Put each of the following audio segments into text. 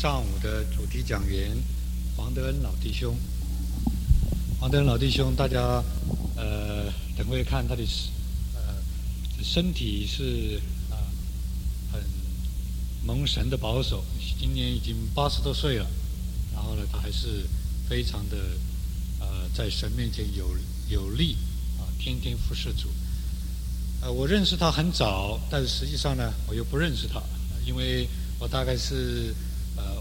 上午的主题讲员黄德恩老弟兄。黄德恩老弟兄，大家呃等会看他的呃身体是啊很蒙神的保守，今年已经八十多岁了，然后呢他还是非常的呃在神面前有有力啊，天天服侍主。呃，我认识他很早，但是实际上呢，我又不认识他，因为我大概是，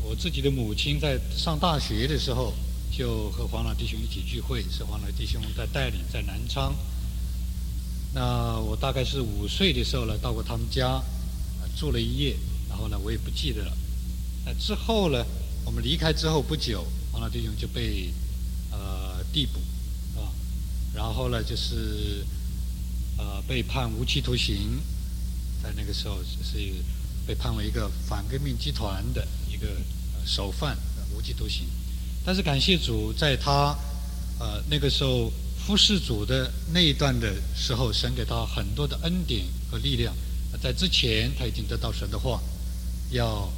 我自己的母亲在上大学的时候，就和黄老弟兄一起聚会，是黄老弟兄在带领在南昌。那我大概是五岁的时候呢，到过他们家，住了一夜，然后呢，我也不记得了。那之后呢，我们离开之后不久，黄老弟兄就被呃逮捕，啊，然后呢就是。呃，被判无期徒刑，在那个时候是被判为一个反革命集团的一个首犯，无期徒刑。但是感谢主，在他呃那个时候服侍主的那一段的时候，神给他很多的恩典和力量。在之前他已经得到神的话，要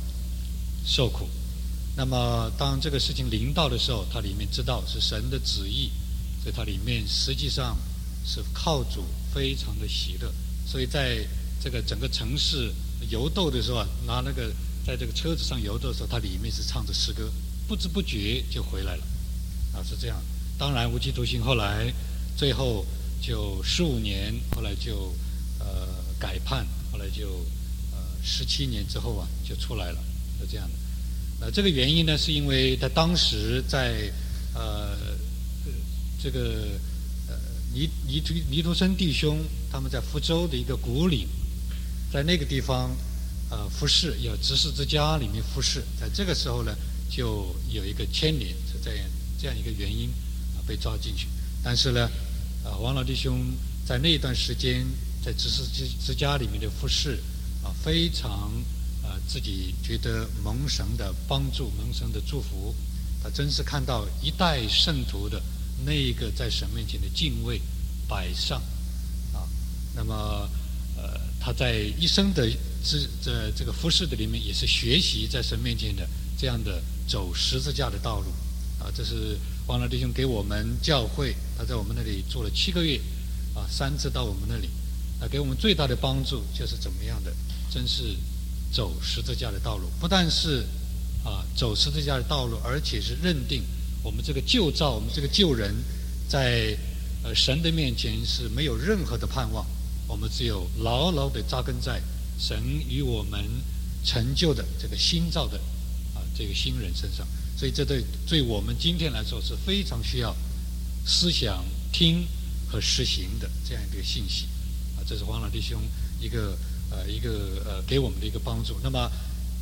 受苦。那么当这个事情临到的时候，他里面知道是神的旨意，所以他里面实际上是靠主。非常的喜乐，所以在这个整个城市游斗的时候，拿那个在这个车子上游的时候，它里面是唱着诗歌，不知不觉就回来了，啊是这样。当然无期徒刑后来最后就十五年，后来就呃改判，后来就呃十七年之后啊就出来了，是这样的。呃，这个原因呢，是因为他当时在呃这个呃。尼尼图尼图森弟兄他们在福州的一个古岭，在那个地方，呃，服侍有执事之家里面服侍，在这个时候呢，就有一个牵连，是这样这样一个原因啊，被抓进去。但是呢，啊，王老弟兄在那一段时间在执事之之家里面的服侍，啊，非常啊，自己觉得蒙神的帮助，蒙神的祝福，他真是看到一代圣徒的。那一个在神面前的敬畏摆上啊，那么呃，他在一生的这这这个服饰的里面，也是学习在神面前的这样的走十字架的道路啊。这是王老弟兄给我们教会，他在我们那里做了七个月啊，三次到我们那里，啊，给我们最大的帮助就是怎么样的，真是走十字架的道路，不但是啊走十字架的道路，而且是认定。我们这个旧造，我们这个旧人，在呃神的面前是没有任何的盼望，我们只有牢牢的扎根在神与我们成就的这个新造的啊这个新人身上。所以这对对我们今天来说是非常需要思想听和实行的这样一个信息啊。这是黄老弟兄一个呃一个呃给我们的一个帮助。那么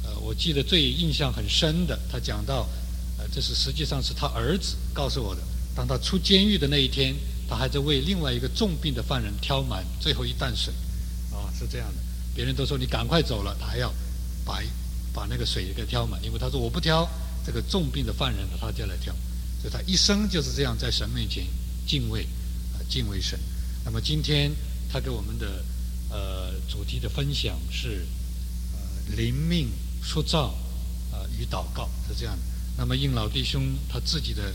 呃我记得最印象很深的，他讲到。呃，这是实际上是他儿子告诉我的。当他出监狱的那一天，他还在为另外一个重病的犯人挑满最后一担水，啊，是这样的。别人都说你赶快走了，他还要把把那个水给挑满，因为他说我不挑这个重病的犯人，他就来挑。所以他一生就是这样在神面前敬畏，啊，敬畏神。那么今天他给我们的呃主题的分享是呃灵命塑造啊与祷告是这样的。那么应老弟兄他自己的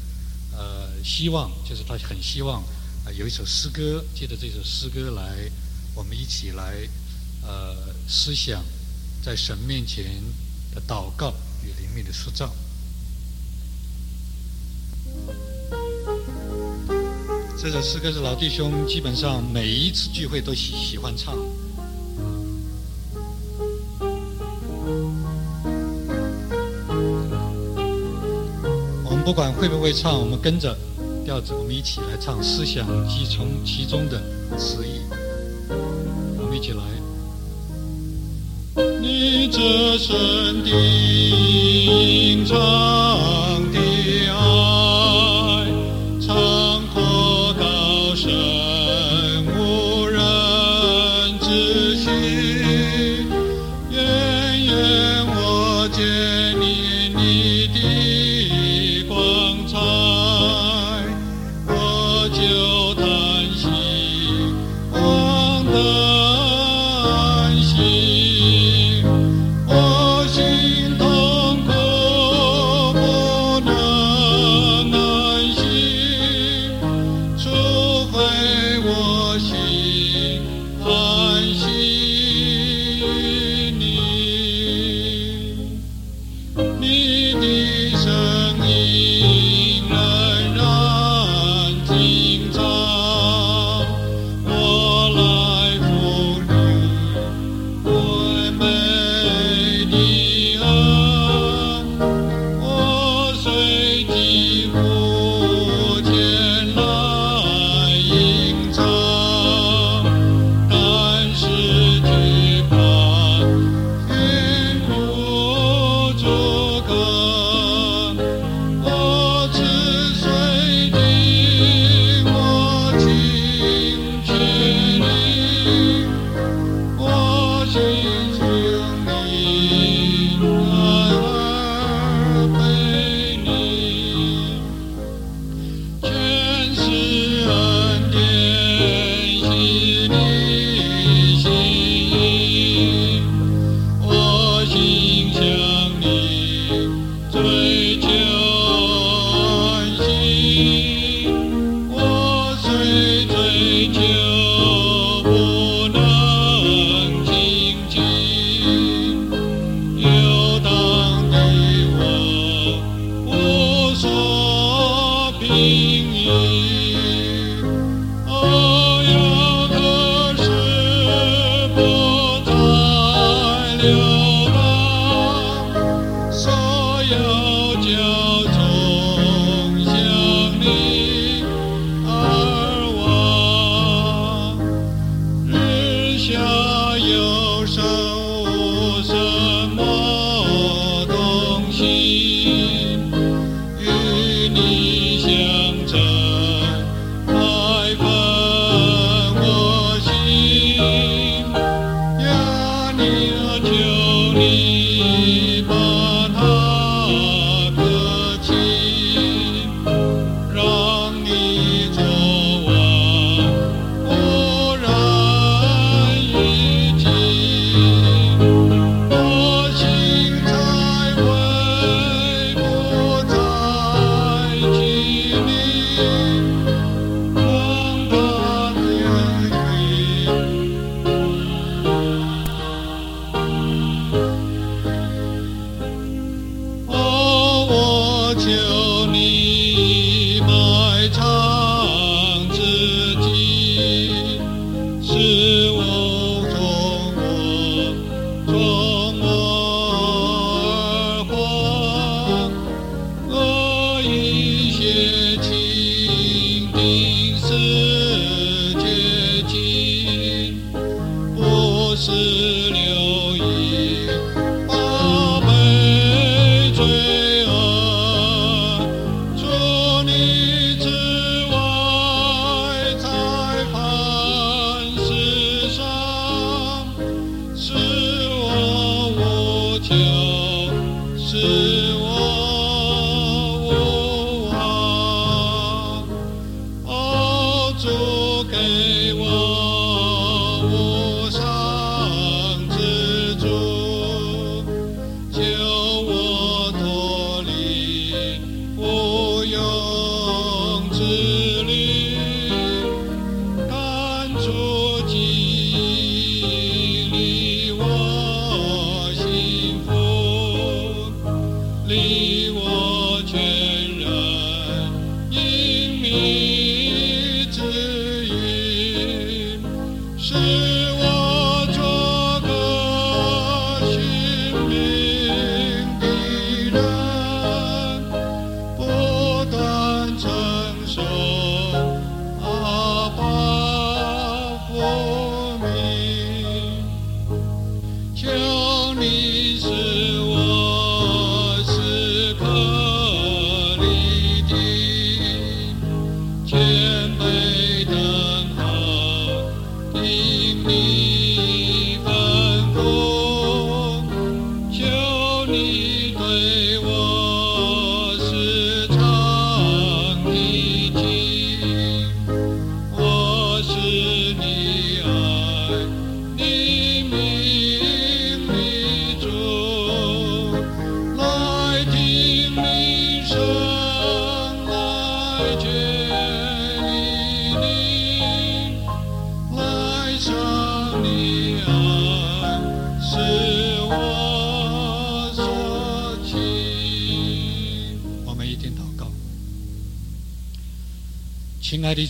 呃希望，就是他很希望啊有一首诗歌，借着这首诗歌来，我们一起来呃思想在神面前的祷告与灵命的塑造。这首诗歌是老弟兄基本上每一次聚会都喜喜欢唱。我们不管会不会唱，我们跟着调子，我们一起来唱，思想即从其中的词意。我们一起来。你这身的长的爱，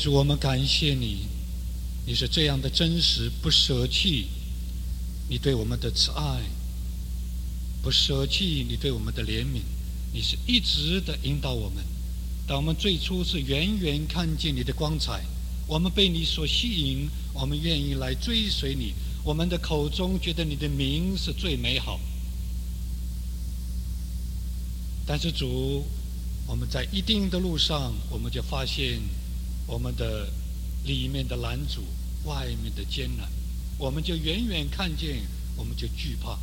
主，我们感谢你，你是这样的真实，不舍弃你对我们的慈爱，不舍弃你对我们的怜悯，你是一直的引导我们。当我们最初是远远看见你的光彩，我们被你所吸引，我们愿意来追随你。我们的口中觉得你的名是最美好，但是主，我们在一定的路上，我们就发现。我们的里面的拦阻，外面的艰难，我们就远远看见，我们就惧怕。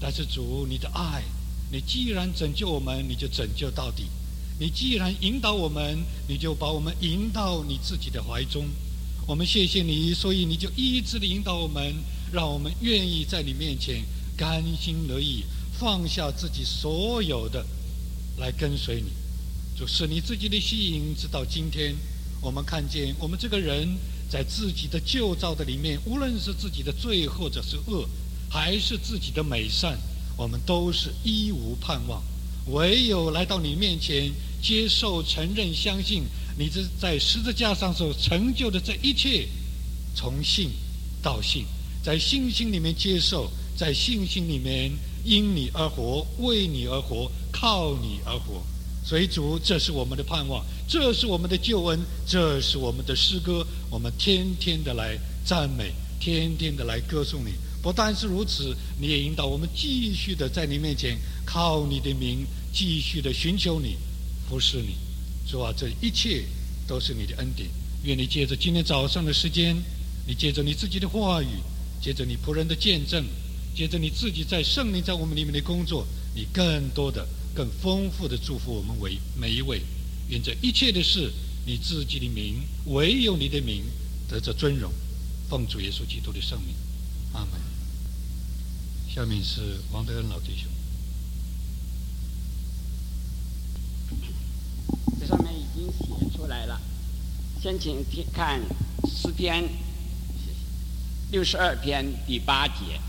但是主，你的爱，你既然拯救我们，你就拯救到底；你既然引导我们，你就把我们引到你自己的怀中。我们谢谢你，所以你就一直的引导我们，让我们愿意在你面前甘心乐意放下自己所有的，来跟随你。就是你自己的吸引，直到今天。我们看见，我们这个人在自己的旧造的里面，无论是自己的罪或者是恶，还是自己的美善，我们都是一无盼望。唯有来到你面前，接受、承认、相信你这在十字架上所成就的这一切，从信到信，在信心里面接受，在信心里面因你而活，为你而活，靠你而活。所以主，这是我们的盼望，这是我们的救恩，这是我们的诗歌。我们天天的来赞美，天天的来歌颂你。不但是如此，你也引导我们继续的在你面前靠你的名，继续的寻求你，服侍你。主啊，这一切都是你的恩典。愿你借着今天早上的时间，你借着你自己的话语，借着你仆人的见证，借着你自己在圣灵在我们里面的工作，你更多的。更丰富的祝福我们为每一位，愿这一切的事，你自己的名，唯有你的名得着尊荣，奉主耶稣基督的圣名，阿门。下面是王德恩老弟兄，这上面已经写出来了，先请听看诗篇六十二篇第八节。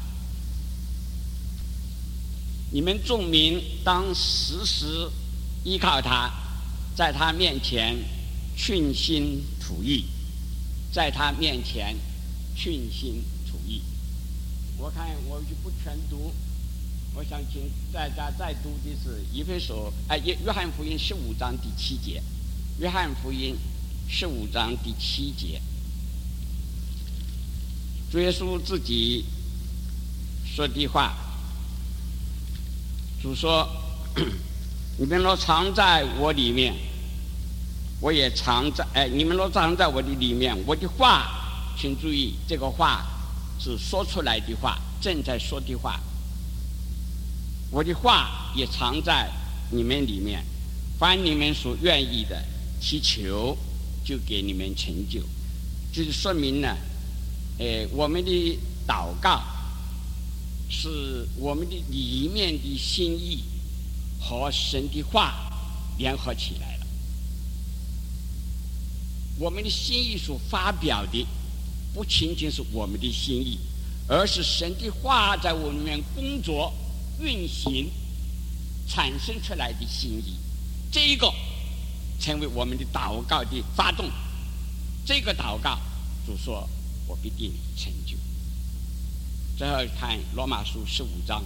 你们众民当时时依靠他，在他面前倾心吐意，在他面前倾心吐意。我看我就不全读，我想请大家再读的是《以弗所》哎，约约翰福音十五章第七节，《约翰福音》十五章第七节，主耶稣自己说的话，主说。你们若藏在我里面，我也藏在哎，你们若藏在我的里面，我的话，请注意，这个话是说出来的话，正在说的话。我的话也藏在你们里面，凡你们所愿意的祈求，就给你们成就。就是说明呢，哎，我们的祷告是我们的里面的心意。和神的话联合起来了。我们的心意所发表的，不仅仅是我们的心意，而是神的话在我们里面工作、运行、产生出来的心意。这一个成为我们的祷告的发动。这个祷告，主说：“我必定成就。”最后看罗马书十五章。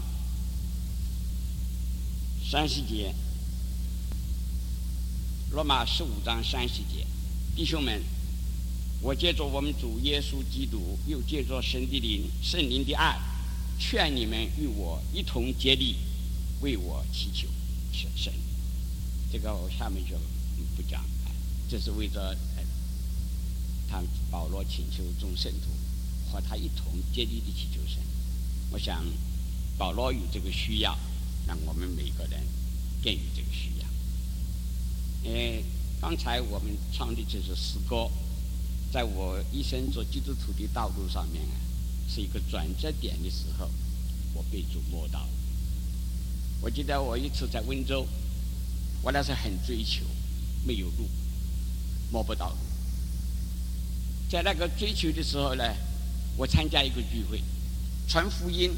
三十节，罗马十五章三十节，弟兄们，我借着我们主耶稣基督，又借着神的灵、圣灵的爱，劝你们与我一同竭力，为我祈求神。这个我下面就不讲，这是为着他保罗请求众圣徒和他一同竭力的祈求神。我想保罗有这个需要。让我们每个人更有这个需要。呃，刚才我们唱的这首诗歌，在我一生做基督徒的道路上面啊，是一个转折点的时候，我被主摸到。我记得我一次在温州，我那时很追求，没有路，摸不到路。在那个追求的时候呢，我参加一个聚会，传福音。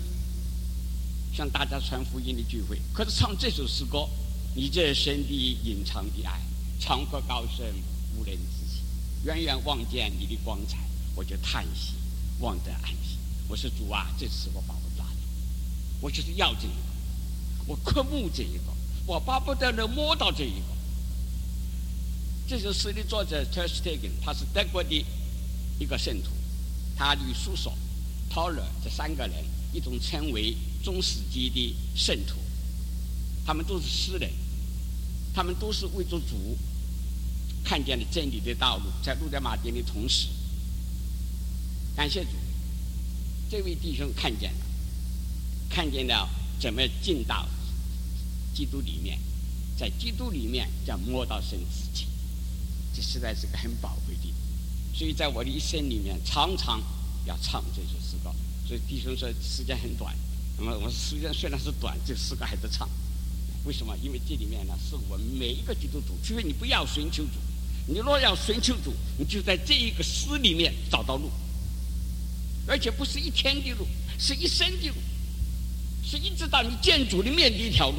向大家传福音的聚会，可是唱这首诗歌，你这神的隐藏的爱，长河高深无人知晓，远远望见你的光彩，我就叹息，望得安息。我说主啊，这次我把我抓住，我就是要这一个，我渴慕这一个，我巴不得能摸到这一个。这首诗的作者 t e r s t e g e n 他是德国的一个圣徒，他的叔叔 Toller 这三个人一同称为。中世纪的圣徒，他们都是诗人，他们都是为着主看见了真理的道路，在路德马丁的同时，感谢主，这位弟兄看见了，看见了怎么进到基督里面，在基督里面叫摸到神自己，这实在是个很宝贵的，所以在我的一生里面常常要唱这首诗歌，所以弟兄说时间很短。那么，我时间虽然是短，这诗歌还在唱。为什么？因为这里面呢，是我们每一个基督徒，除非你不要寻求主，你若要寻求主，你就在这一个诗里面找到路。而且不是一天的路，是一生的路，是一直到你见主的面的一条路。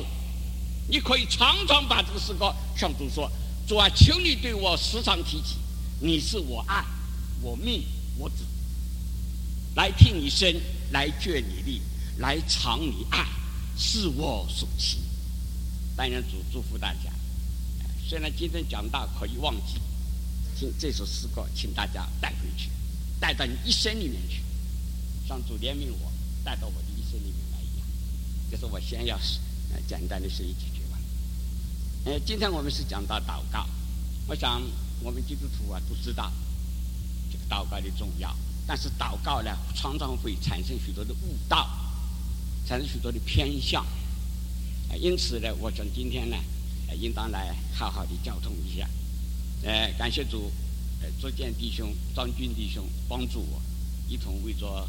你可以常常把这个诗歌向主说：“主啊，求你对我时常提起，你是我爱，我命，我子，来替你生，来眷你力。”来偿你爱，是我所期。但愿主祝福大家。虽然今天讲到可以忘记，请这首诗歌，请大家带回去，带到你一生里面去。让主怜悯我，带到我的一生里面来一样。这是我先要简单的说几句话。呃，今天我们是讲到祷告，我想我们基督徒啊都知道这个祷告的重要，但是祷告呢常常会产生许多的误导。产生许多的偏向，因此呢，我想今天呢，应当来好好的交通一下。呃，感谢主，呃，卓建弟兄、张军弟兄帮助我，一同为着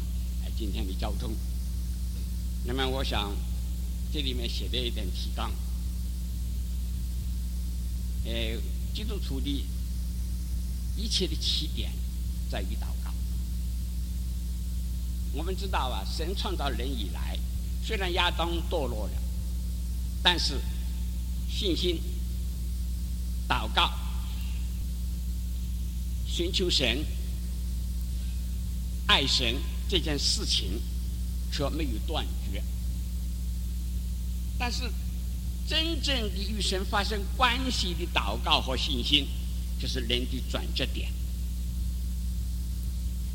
今天的交通。那么，我想这里面写的一点提纲，呃，基督徒的一切的起点在于祷告。我们知道啊，神创造人以来。虽然亚当堕落了，但是信心祷告、寻求神、爱神这件事情却没有断绝。但是，真正的与神发生关系的祷告和信心，就是人的转折点。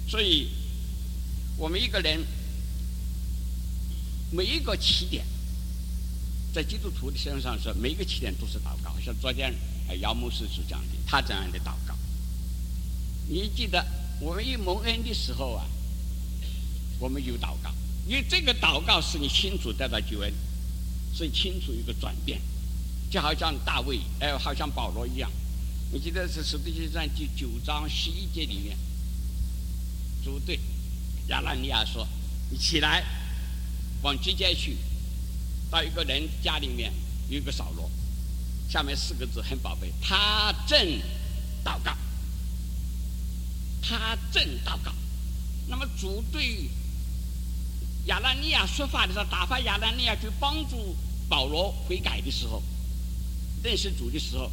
所以，我们一个人每一个起点，在基督徒的身上说，每一个起点都是祷告。像昨天姚牧师所讲的，他这样的祷告。你记得我们一蒙恩的时候啊，我们有祷告，因为这个祷告是你清楚得到救恩。所以清楚一个转变，就好像大卫，哎，好像保罗一样。你记得是《使徒行传》第九章十一节里面，主对亚拉尼亚说：“你起来，往直街去，到一个人家里面有一个扫罗，下面四个字很宝贝，他正祷告，他正祷告。那么主对。”亚拉尼亚说法的时候，打发亚拉尼亚去帮助保罗悔改的时候，认识主的时候，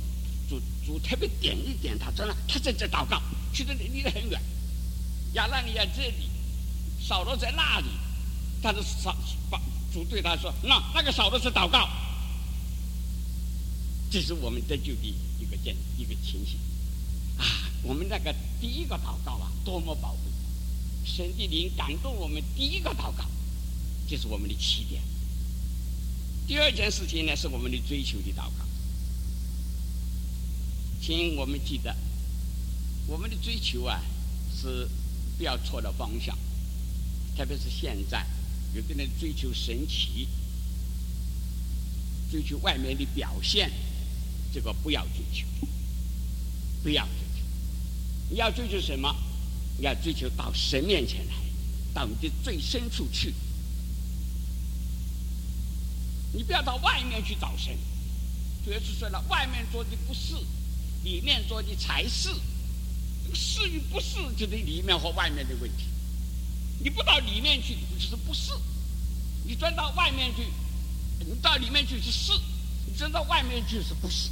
主特别点一点他，真的他在这祷告，其实离得很远。亚拉尼亚这里，扫罗在那里，但是扫把主对他说：“那那个扫罗是祷告。”这是我们得救的一个见一个情形啊！我们那个第一个祷告啊，多么宝贵！神的灵感动我们第一个祷告。这是我们的起点。第二件事情呢，是我们的追求的祷告。请我们记得，我们的追求啊，是不要错了方向。特别是现在，有的人追求神奇，追求外面的表现，这个不要追求，不要追求。你要追求什么？你要追求到神面前来，到你的最深处去。你不要到外面去找神，主要是说了，外面做的不是，里面做的才是。是与不是，就是里面和外面的问题。你不到里面去，你就是不是；你钻到外面去，你到里面去是是；你钻到外面去是不是。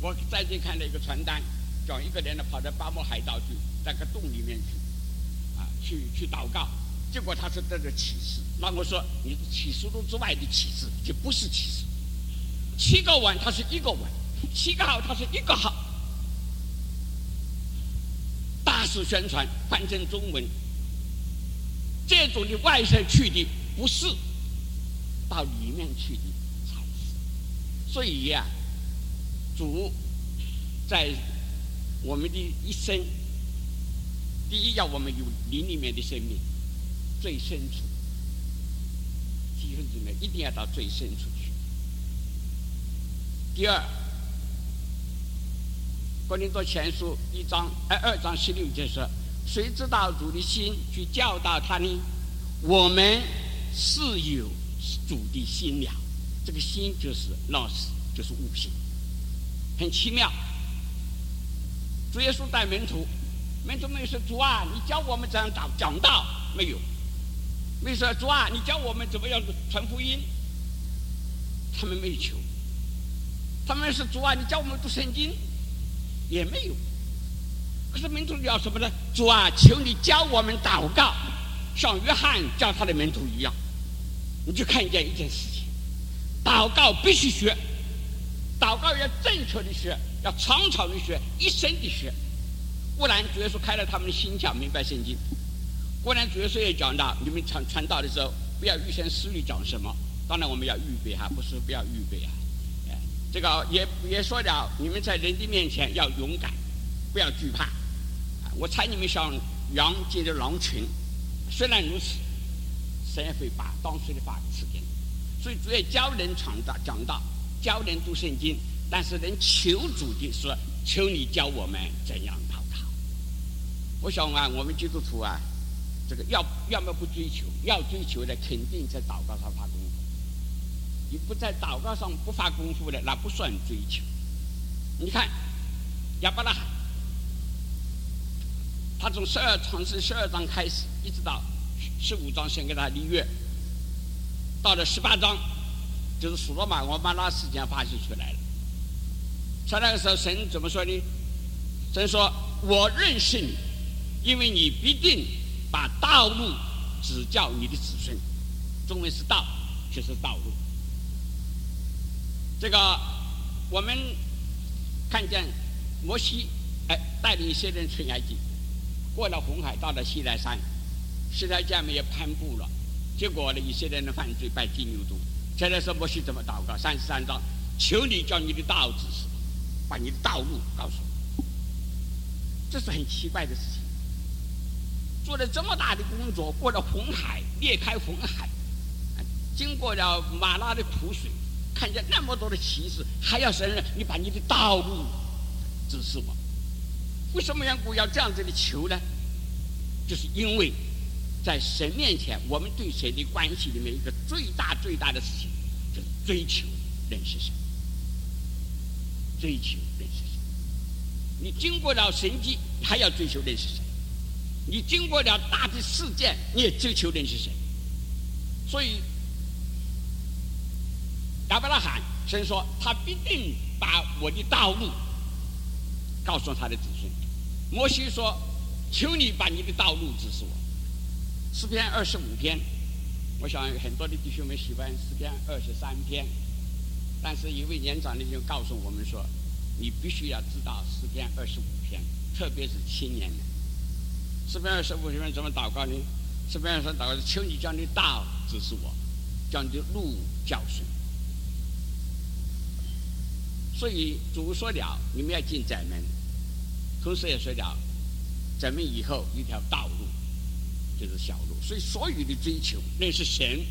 我最近看了一个传单，讲一个人呢跑到巴莫海岛去，在个洞里面去，啊，去去祷告。结果他是得个启示，那我说你启示录之外的启示就不是启示。七个碗它是一个碗，七个号它是一个号。大肆宣传，翻成中文，这种的外在去的不是，到里面去的才是。所以呀，主在我们的一生，第一要我们有灵里面的生命。最深处，弟兄姊妹一定要到最深处去。第二，《格林多前书》一章哎二章十六节说：“谁知道主的心去教导他呢？我们是有主的心了。这个心就是老师，就是悟性，很奇妙。主耶稣带门徒，门徒没有说主啊，你教我们怎样讲讲道？没有。没说主啊，你教我们怎么样传福音？他们没求。他们是主啊，你教我们读圣经，也没有。可是门徒要什么呢？主啊，求你教我们祷告，像约翰教他的门徒一样。你就看见一件事情：祷告必须学，祷告要正确的学，要常常的学，一生的学。不然，主要是开了他们的心窍，明白圣经。过年主要是也讲到，你们传传道的时候，不要预先思虑讲什么。当然我们要预备哈，不是不要预备啊。这个也也说了，你们在人的面前要勇敢，不要惧怕。我猜你们像羊进入狼群，虽然如此，神也会把当时的法赐给你。所以主要教人传道讲道，教人读圣经，但是人求主的说，求你教我们怎样祷告。我想啊，我们基督徒啊。这个要要么不追求，要追求的肯定在祷告上发功。你不在祷告上不发功夫的，那不算追求。你看亚伯拉罕，他从十二从是十二章开始，一直到十五章先给他立约，到了十八章，就是所罗马我把那事件发现出来了。在那个时候，神怎么说呢？神说：“我认识你，因为你必定把道路指教你的子孙。”中文是“道”，就是道路。这个我们看见摩西哎带领一些人出埃及，过了红海，到了西奈山，西奈下面也攀布了，结果呢，一些人的犯罪，拜金牛犊。现在说摩西怎么祷告？三十三章，求你叫你的道指示，把你的道路告诉我。这是很奇怪的事情。做了这么大的工作，过了红海，裂开红海，经过了马拉的苦水。看见那么多的歧视，还要神认，你把你的道路指示我。为什么缘故要这样子的求呢？就是因为在神面前，我们对神的关系里面，一个最大最大的事情，就是追求认识神，追求认识神。你经过了神迹，还要追求认识神；你经过了大的事件，你也追求认识神。所以。亚伯拉罕神说：“他必定把我的道路告诉他的子孙。”摩西说：“求你把你的道路指示我。”诗篇二十五篇，我想很多的弟兄们喜欢诗篇二十三篇，但是一位年长的就告诉我们说：“你必须要知道诗篇二十五篇，特别是青年人。诗篇二十五篇怎么祷告呢？诗篇上祷告是：求你将你道指示我，将你的路教训。”所以主说了，你们要进窄门，同时也说了，窄门以后一条道路就是小路。所以所有的追求认识神，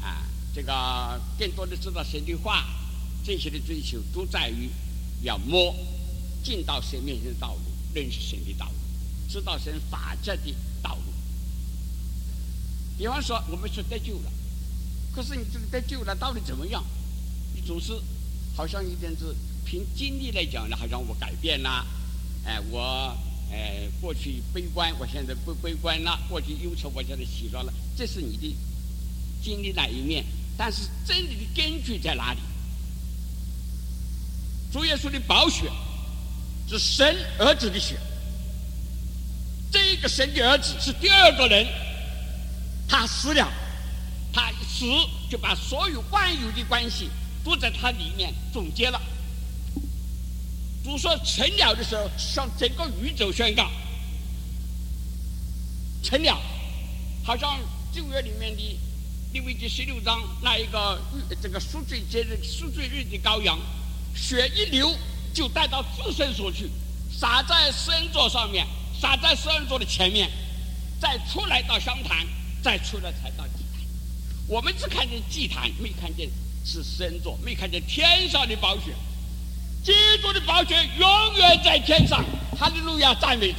啊，这个更多的知道神的话，这些的追求都在于要摸进到神面前的道路，认识神的道路，知道神法则的道路。比方说，我们说得救了，可是你这个得救了到底怎么样？你总是。好像一点是凭经历来讲呢，好像我改变了，哎，我哎过去悲观，我现在不悲观了；过去忧愁，我现在喜乐了。这是你的经历那一面，但是真理的根据在哪里？主耶稣的宝血是神儿子的血，这个神的儿子是第二个人，他死了，他死就把所有万有的关系。都在它里面总结了。主说成了的时候，向整个宇宙宣告成了，好像旧约里面的利未记十六章那一个这个赎罪节日、赎罪日的羔羊，血一流就带到自身所去，洒在圣座上面，洒在圣座的前面，再出来到香坛，再出来才到祭坛。我们只看见祭坛，没看见。是神座，没看见天上的宝血，基督的宝血永远在天上，哈利路亚赞美主，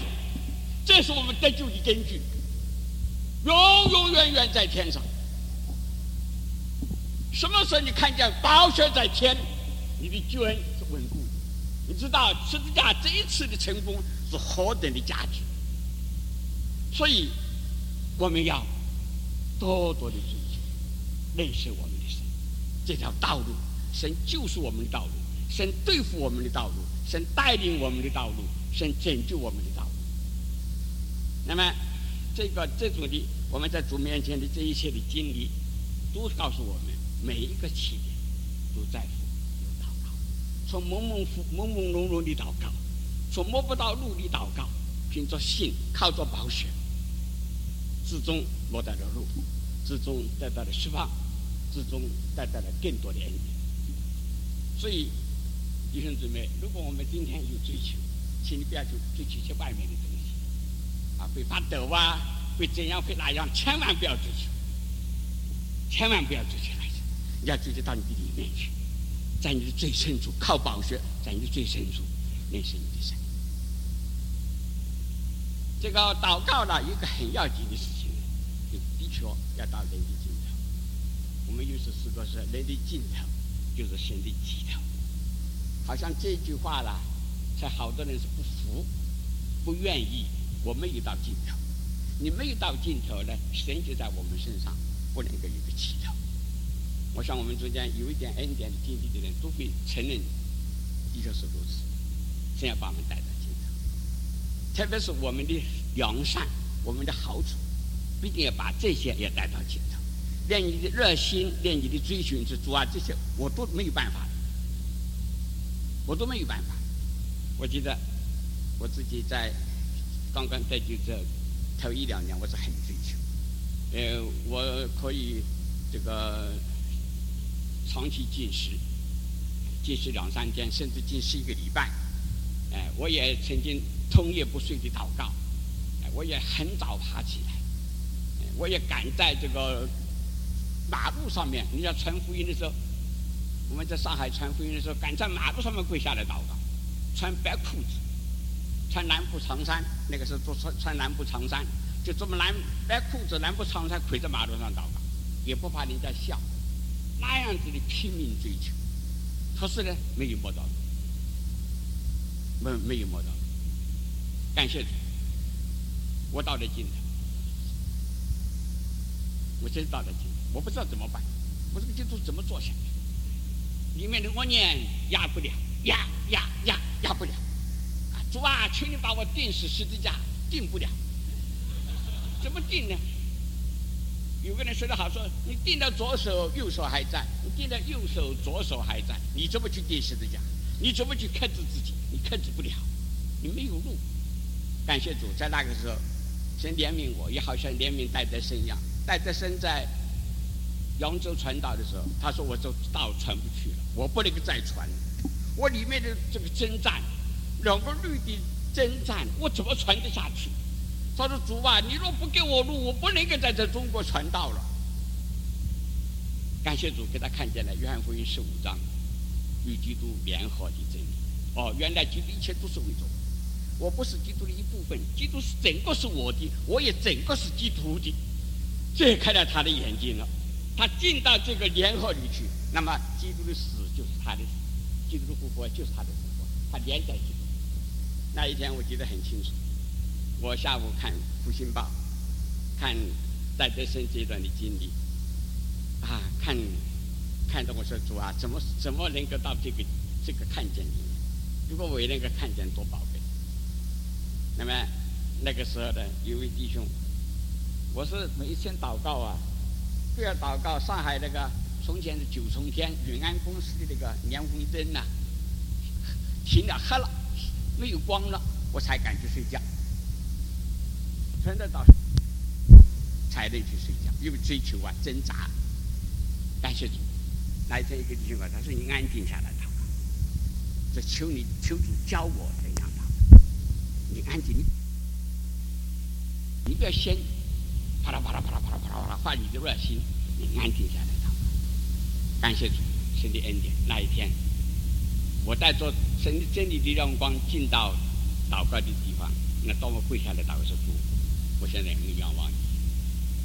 这是我们得救的根据，永永远远在天上。什么时候你看见宝血在天，你的救恩是稳固的。你知道十字架这一次的成功是何等的价值？所以我们要多多的追求，认识我们。这条道路，神就是我们的道路，神对付我们的道路，神带领我们的道路，神拯救我们的道路。那么，这个这种的我们在主面前的这一切的经历，都告诉我们，每一个起点都在乎祷告。从朦朦胧朦朦胧胧的祷告，从摸不到路的祷告，凭着信，靠着宝血，最终摸到了路，最终得到了释放。之中带来了更多的恩典，所以弟兄姊妹，如果我们今天有追求，请你不要去追求一些外面的东西，啊，会发抖啊，会怎样会那样，千万不要追求，千万不要追求那些，你要追求到你的里面去，在你的最深处靠宝血，在你的最深处认识你的神。这个祷告呢，一个很要紧的事情，就的确要到人的。我们有时时说是人的尽头就是神的尽头，好像这句话啦，才好多人是不服、不愿意。我没有到尽头，你没有到尽头呢，神就在我们身上不能够有个起头。我想我们中间有一点恩典的经历的人都会承认的确是如此。神要把我们带到尽头，特别是我们的良善、我们的好处，必定要把这些也带到尽头。练你的热心，练你的追寻之主啊，这些我都没有办法，我都没有办法。我记得我自己在刚刚在就这头一两年，我是很追求，呃，我可以这个长期进食，进食两三天，甚至进食一个礼拜。哎，我也曾经通夜不睡的祷告，哎，我也很早爬起来，我也赶在这个马路上面。人家传福音的时候，我们在上海传福音的时候，敢在马路上面跪下来祷告，穿白裤子，穿蓝布长衫。那个时候都穿穿蓝布长衫，就这么蓝白裤子、蓝布长衫，跪在马路上祷告，也不怕人家笑，那样子的拼命追求。可是呢，没有摸到。没没有摸到，感谢主，我到了尽头，我真到了尽头，我不知道怎么办，我这个基督怎么做下去？里面的恶念压不了，压压压压不了，啊主啊，请你把我钉死十字架，钉不了，怎么钉呢？有个人说的好，说你钉到左手，右手还在；你钉到右手，左手还在，你怎么去钉十字架？你怎么去克制自己？你克制不了，你没有路。感谢主，在那个时候，先怜悯我，也好像怜悯戴德生一样。戴德生在扬州传道的时候，他说：“我这道传不去了，我不能够再传。我里面的这个征战，两个绿的征战，我怎么传得下去？”他说：“主啊，你若不给我路，我不能够在这中国传道了。”感谢主，给他看见了《约翰福音》十五章。与基督联合的真理，哦，原来基督一切都是为着我，我不是基督的一部分，基督是整个是我的，我也整个是基督的。这开了他的眼睛了，他进到这个联合里去，那么基督的死就是他的死，基督的复活就是他的复活，他连在基督。那一天我记得很清楚，我下午看《复兴报》，看戴德生这段的经历，啊，看。看到我说主啊，怎么怎么能够到这个这个看见你？如果我也能够看见，多宝贝！那么那个时候呢，有位弟兄，我是每天祷告啊，都要祷告。上海那个从前的九重天永安公司的那个霓虹灯呐，停了黑了，没有光了，我才敢去睡觉。真的到才能去睡觉，因为追求啊，挣扎。感谢主。那一天一个弟兄啊，他说：“你安静下来祷告，这求你求主教我怎样祷。你安静，你不要先啪啦啪啦啪啦啪啦啪啦啪啦发你的热心，你安静下来祷告。感谢主，神的恩典。那一天，我带着神的真理的亮光进到祷告的地方，那当我跪下来祷告说主，我现在很仰望你，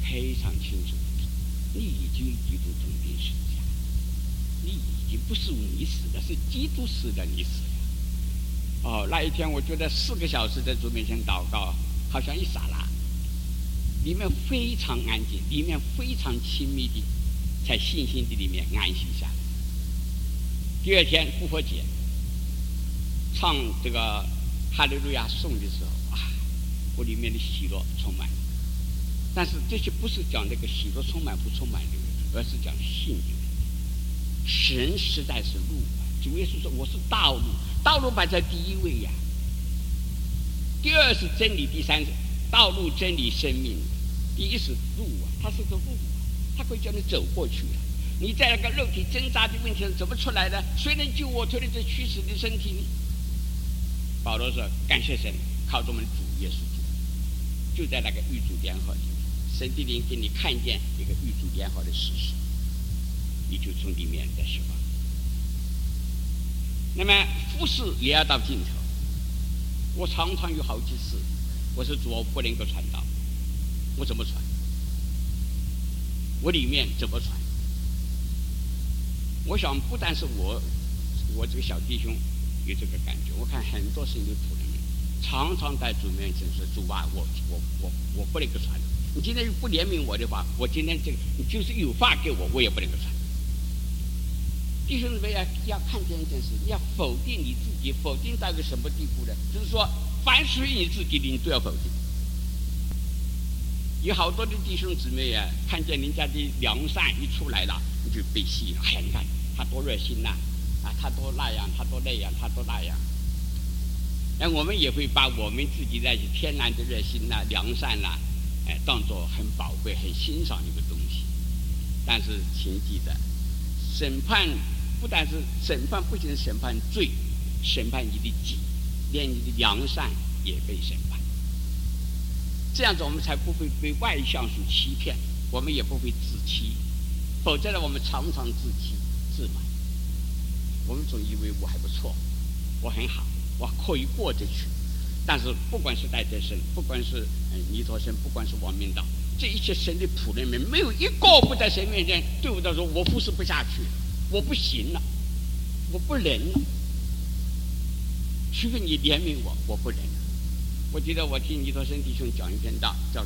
非常清楚，你已经基督中定是。”你已经不是你死的，是基督死的，你死了。哦，那一天我觉得四个小时在主面前祷告，好像一刹那，里面非常安静，里面非常亲密的，在信心的里面安息下来。第二天复活节，唱这个哈利路亚颂的时候，啊，我里面的喜乐充满。但是这些不是讲那个喜乐充满不充满的，而是讲信的。神实在是路，主耶稣说我是道路，道路摆在第一位呀。第二是真理，第三是道路、真理、生命。第一是路啊，它是个路，它可以叫你走过去啊。你在那个肉体挣扎的问题上怎么出来的？谁能救我脱离这屈死的身体呢？保罗说：感谢神，靠着我们主耶稣基督，就在那个玉主联合里，神的灵给你看见一个玉主联合的事实。你就从里面再释放。那么复试也要到尽头。我常常有好几次，我说主，我不能够传道，我怎么传？我里面怎么传？我想不但是我，我这个小弟兄有这个感觉，我看很多圣灵仆人常常在主面前说：“主啊，我我我我不能够传。你今天不怜悯我的话，我今天这个你就是有话给我，我也不能够传。”弟兄姊妹要要看见一件事，你要否定你自己，否定到个什么地步呢？就是说，凡属于你自己的，你都要否定。有好多的弟兄姊妹啊，看见人家的良善一出来了，你就被吸引了。哎呀，你看他多热心呐，啊，他多那样，他多那样，他多那样。那我们也会把我们自己那些天然的热心呐、良善呐，哎，当做很宝贵、很欣赏的一个东西。但是，请记得，审判不但是审判，不仅审判罪，审判你的己，连你的良善也被审判。这样子，我们才不会被外相所欺骗，我们也不会自欺。否则呢，我们常常自欺自满。我们总以为我还不错，我很好，我可以过得去。但是，不管是戴德生，不管是尼陀生，不管是王明道，这一切神的仆人们，没有一个不在神面前对我他说：“我服侍不下去，我不行了，我不能了。”除非你怜悯我，我不能。我记得我听尼陀生弟兄讲一篇道，叫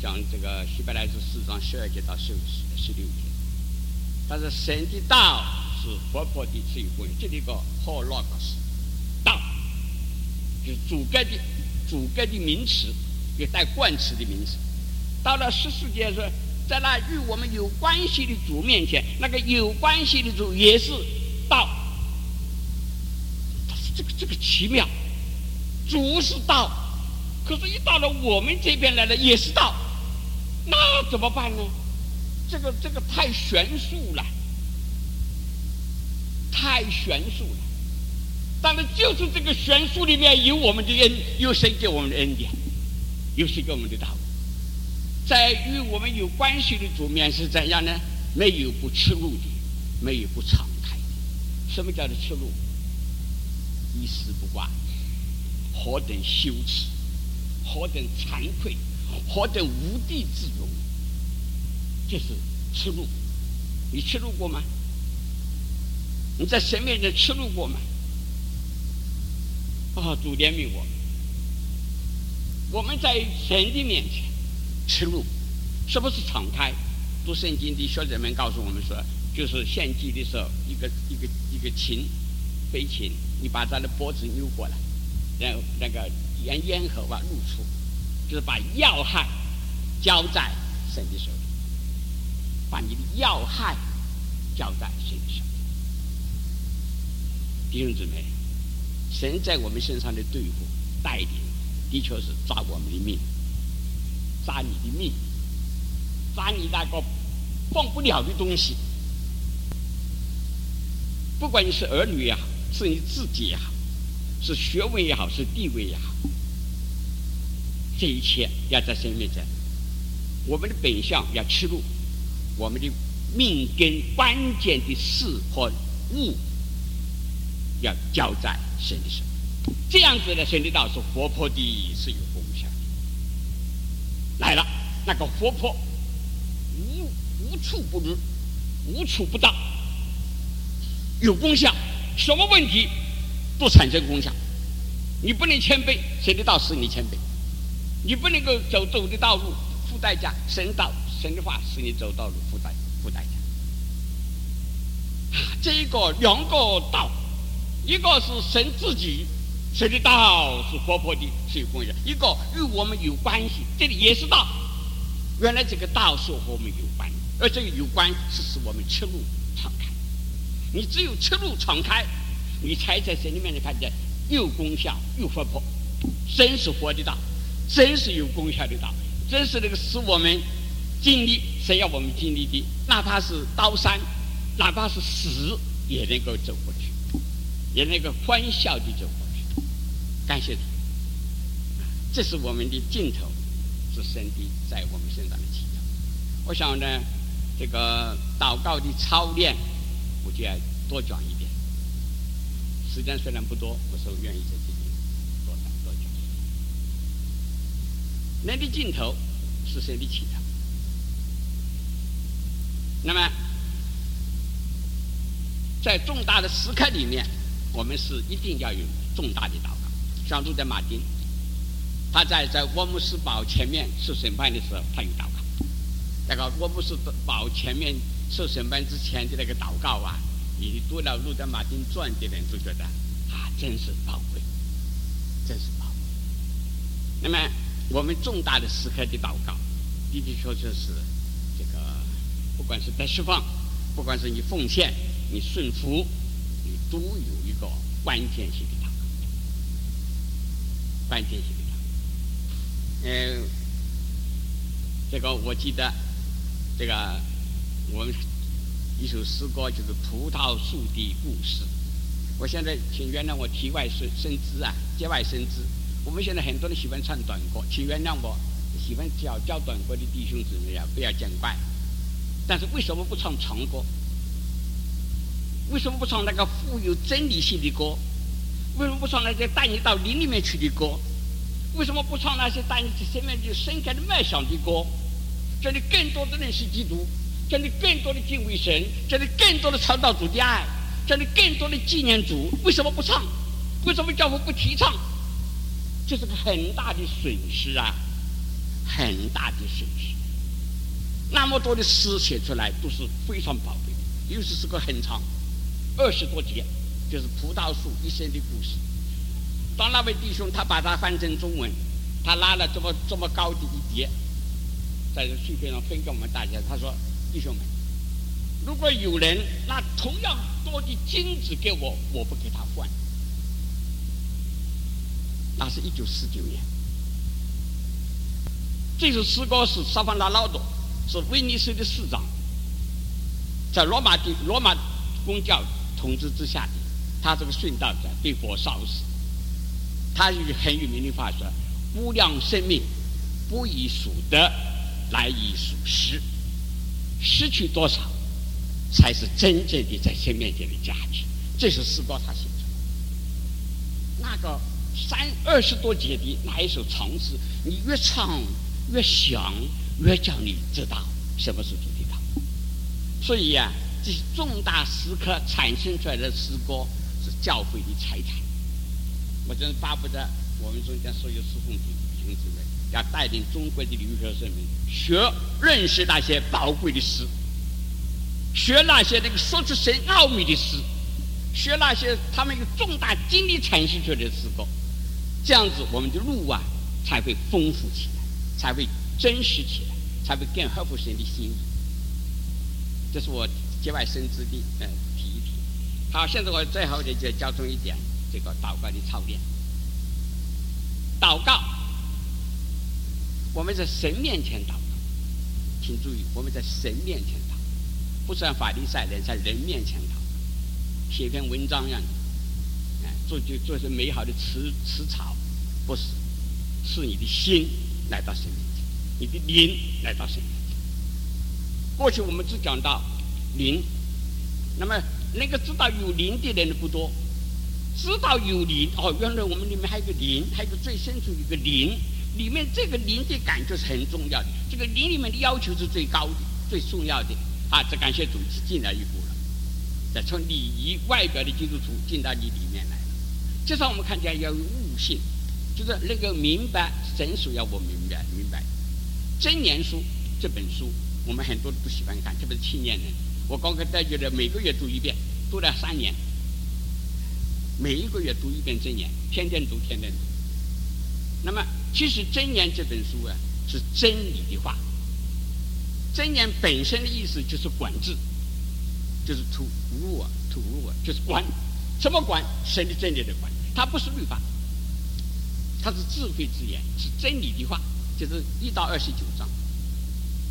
讲这个希伯来书四章十二节到十十十六节。他说神的道是活泼的，是有。这里个 “hologos” 道，就是主格的主格的名词，有带冠词的名词。到了十四节说，在那与我们有关系的主面前，那个有关系的主也是道。他说这个这个奇妙，主是道。可是，一到了我们这边来了，也是道，那怎么办呢？这个这个太悬殊了，太悬殊了。但是，就是这个悬殊里面有我们的恩，有神给我们的恩典，有谁给我们的道。在与我们有关系的主面是怎样呢？没有不吃路的，没有不敞开的。什么叫做吃路？一丝不挂，何等羞耻！何等惭愧，何等无地自容，就是吃路。你吃路过吗？你在神面前吃路过吗？啊，主怜悯我。我们在神的面前吃路，是不是敞开？读圣经的学者们告诉我们说，就是献祭的时候，一个一个一个琴，飞禽，你把他的脖子扭过来，然后那个。沿咽喉啊，露出，就是把要害交在神的手里，把你的要害交在神的手里。弟兄姊妹，神在我们身上的对付、带领，的确是抓我们的命，抓你的命，抓你那个放不了的东西。不管你是儿女也好，是你自己也好。是学问也好，是地位也好，这一切要在神面前。我们的本相要吃路，我们的命根关键的事和物要交在神的手。这样子呢，神的道是活泼的，是有功效的。来了，那个活泼，无无处不入，无处不到，有功效。什么问题？不产生功效，你不能谦卑，谁的道使你谦卑？你不能够走走的道路付代价，神道神的话使你走道路付代付代价。这个两个道，一个是神自己，神的道是活泼的，是有功效；一个与我们有关系，这里也是道。原来这个道是和我们有关，而这个有关是使我们吃路敞开。你只有吃路敞开。你才在神里面能看见有功效又活泼，真是活的道，真是有功效的道，真是那个使我们尽力，谁要我们尽力的，哪怕是刀山，哪怕是死，也能够走过去，也能够欢笑地走过去。感谢主，这是我们的尽头，是神的在我们身上的祈祷。我想呢，这个祷告的操练，我就要多讲一点。时间虽然不多，我是愿意讲在这里多讲多讲。人的尽头是谁的起头？那么，在重大的时刻里面，我们是一定要有重大的祷告。像路德马丁，他在在沃姆斯堡前面受审判的时候，他有祷告。那个沃姆斯堡前面受审判之前的那个祷告啊。你读了《路德马丁传》的人都觉得啊，真是宝贵，真是宝贵。那么我们重大的时刻的祷告，的的确确是这个，不管是在释放，不管是你奉献、你顺服，你都有一个关键性的祷告，关键性的祷告。嗯，这个我记得，这个我们。一首诗歌就是《葡萄树的故事》。我现在请原谅我题外生生枝啊，节外生枝。我们现在很多人喜欢唱短歌，请原谅我喜欢教教短歌的弟兄姊妹啊，不要见怪。但是为什么不唱长歌？为什么不唱那个富有真理性的歌？为什么不唱那些带你到林里面去的歌？为什么不唱那些带你去生命就深刻的梦想的歌？这里更多的认识基督。这里更多的敬畏神，这里更多的传道主的爱，这里更多的纪念主。为什么不唱？为什么教父不提倡？这是个很大的损失啊，很大的损失。那么多的诗写出来都是非常宝贵的，尤其是个很长，二十多节，就是葡萄树一生的故事。当那位弟兄他把它翻成中文，他拉了这么这么高的一叠，在这碎片上分给我们大家，他说。弟兄们，如果有人拿同样多的金子给我，我不给他换。那是一九四九年，这首诗歌是沙凡拉劳多，是威尼斯的市长，在罗马的罗马公教统治之下的，他这个殉道者被火烧死。他有很有名的话说：“无量生命，不以数得，来以数失。”失去多少，才是真正的在神面前的价值？这是诗歌他写的。那个三二十多节的那一首长诗，你越唱越想，越叫你知道什么是主题祷。所以呀，这些重大时刻产生出来的诗歌是教会的财产。我真巴不得我们中间所有师兄弟兄姊妹。要带领中国的留学生们学认识那些宝贵的诗，学那些那个说出神奥秘的诗，学那些他们有重大经历产生出来的诗歌，这样子我们的路啊才会丰富起来，才会真实起来，才会更合乎神的心意。这是我节外生枝的呃提一提。好，现在我最后的就交通一点这个祷告的操练，祷告。我们在神面前祷告，请注意，我们在神面前祷，不是在法利赛人，在人面前祷。写篇文章样，哎，做就做些美好的词词草，不是，是你的心来到神面前，你的灵来到神面前。过去我们只讲到灵，那么那个知道有灵的人不多，知道有灵哦，原来我们里面还有个灵，还有个最深处一个灵。里面这个灵的感觉是很重要的，这个灵里面的要求是最高的、最重要的啊！这感谢主是进来一步了，再从礼仪外表的基督徒进到你里面至少我们看见要有悟性，就是那个明白神所要我明白明白。真言书这本书，我们很多都喜欢看，特别是青年人。我刚刚带觉得每个月读一遍，读了三年，每一个月读一遍真言，天天读，天天读。那么。其实《真言》这本书啊，是真理的话。真言本身的意思就是管制，就是吐入啊，吐入啊，就是管。什么管？神的真理的管。它不是律法，它是智慧之言，是真理的话。就是一到二十九章。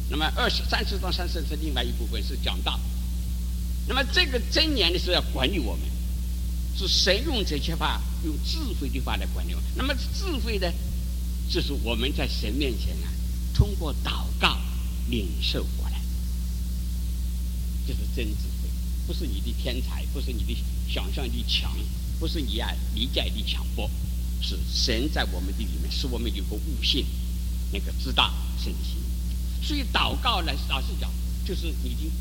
那么二十三十章、三十是另外一部分是讲道。那么这个真言的是要管理我们，是神用这些话，用智慧的话来管理我们。那么智慧呢？这是我们在神面前啊，通过祷告领受过来，这是真智慧，不是你的天才，不是你的想象力强，不是你啊理解力强，不是神在我们的里面，使我们有个悟性，那个知道神的心。所以祷告呢，老实讲，就是你的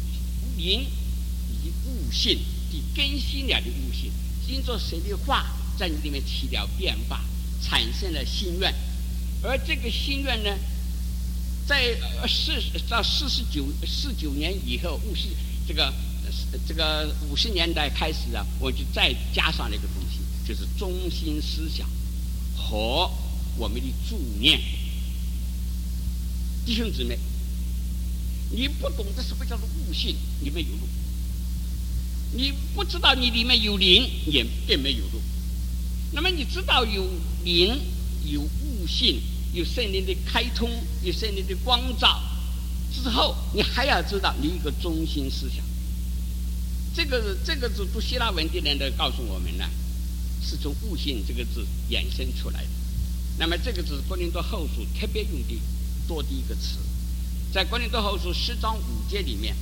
灵，你的悟性的更新了的悟性，经着神的话在你里面起了变化，产生了心愿。而这个心愿呢，在四到四十九四九年以后，悟性这个这个五十年代开始啊，我就再加上了一个东西，就是中心思想和我们的助念。弟兄姊妹，你不懂得什么叫做悟性，你没有路；你不知道你里面有灵，也并没有路。那么你知道有灵、有悟性、有圣灵的开通、有圣灵的光照之后，你还要知道你一个中心思想。这个这个字读希腊文的人都告诉我们呢，是从“悟性”这个字衍生出来的。那么这个字《哥林多后书》特别用的多的一个词，在《哥林多后书》十章五节里面，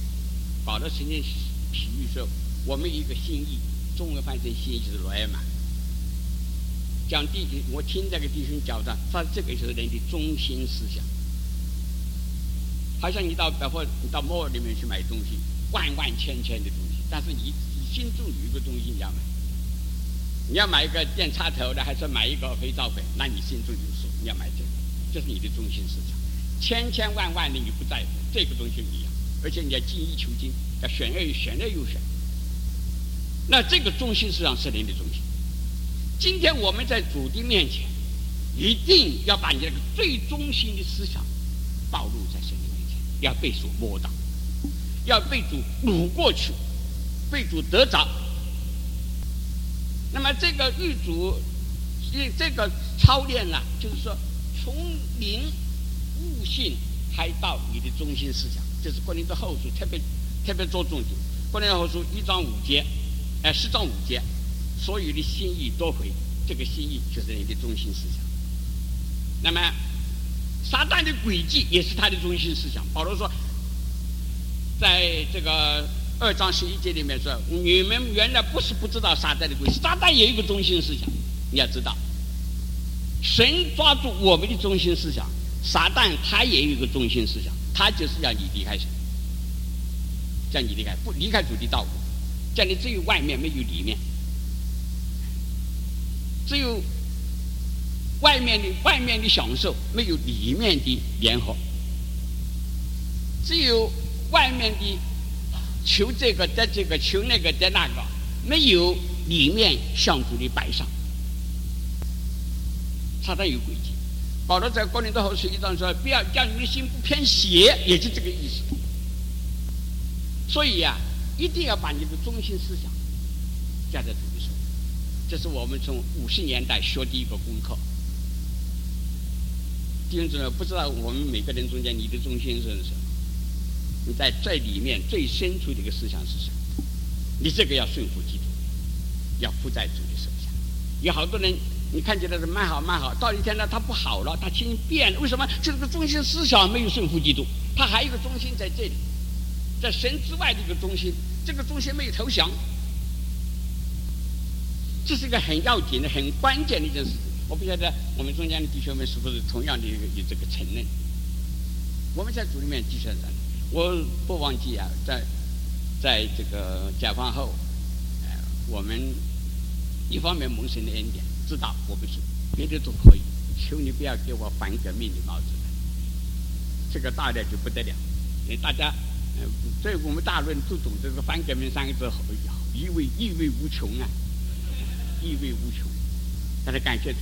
保罗曾经比喻说，我们一个心意，中文翻译成心意就是罗埃玛。讲弟兄，我听这个弟兄讲的，他这个就是人的中心思想。好像你到百货、你到 mall 里面去买东西，万万千千的东西。但是你你心中有一个东西你要买，你要买一个电插头的，还是买一个肥皂粉？那你心中有数，你要买这个，这是你的中心思想。千千万万的你不在乎，这个东西一样，而且你要精益求精，要选而选而又选。那这个中心思想是你的中心。今天我们在主的面前，一定要把你那个最中心的思想暴露在神的面前，要被所摸到，要被主掳过去。被主得着，那么这个狱主，这这个操练呢，就是说从灵悟性开到你的中心思想，这是《关林的后书》特别特别着重的，《关林后书》一章五节，哎，十章五节，所有的心意多回，这个心意就是你的中心思想。那么撒旦的诡计也是他的中心思想。保罗说，在这个。二章十一节里面说：“你们原来不是不知道撒旦的鬼，撒旦也有一个中心思想，你要知道。神抓住我们的中心思想，撒旦他也有一个中心思想，他就是要你离开神，叫你离开不离开主的道路，叫你只有外面没有里面，只有外面的外面的享受，没有里面的联合，只有外面的。”求这个得这个，求那个得那个，没有里面向主的摆上，他都有诡计。保罗在《哥林多后书》一章说：“不要叫你的心不偏邪”，也就这个意思。所以呀，一定要把你的中心思想加在主的手。这是我们从五十年代学的一个功课。弟兄姊妹，不知道我们每个人中间，你的中心是什么？你在最里面最深处的一个思想是什么？你这个要顺服基督，要负在主的手下。有好多人，你看起来是蛮好蛮好，到一天呢他不好了，他心变了。为什么？就这个中心思想没有顺服基督，他还有一个中心在这里，在神之外的一个中心，这个中心没有投降。这是一个很要紧的、很关键的一件事情。我不晓得我们中间的弟兄们是不是同样的有这个承认？我们在主里面继续在。我不忘记啊，在在这个解放后，哎，我们一方面蒙神的恩典，知道我不行，别的都可以，求你不要给我反革命的帽子。这个大的就不得了，因为大家，嗯，在我们大陆都懂这个反革命三个字，意味意味无穷啊，意味无穷。但是感谢主，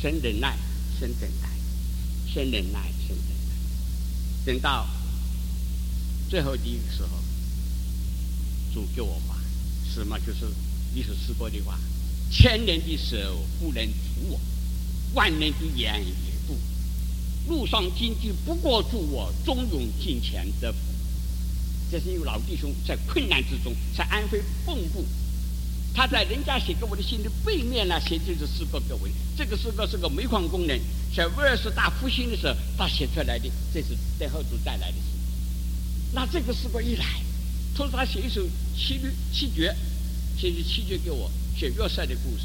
先忍耐，先等待，先忍耐，先等待，等到。最后的一个时候，主给我话，什么就是一首诗歌的话：千年的手不能阻我，万年的眼也不。路上荆棘不过助我，忠勇进前的。这是因为老弟兄在困难之中，在安徽蚌埠，他在人家写给我的信的背面呢，写这首诗歌给我。这个诗歌是个煤矿工人在威尔士大复兴的时候他写出来的，这是最后主带来的。那这个诗歌一来，他说他写一首七律七绝，写一七绝给我写约瑟的故事。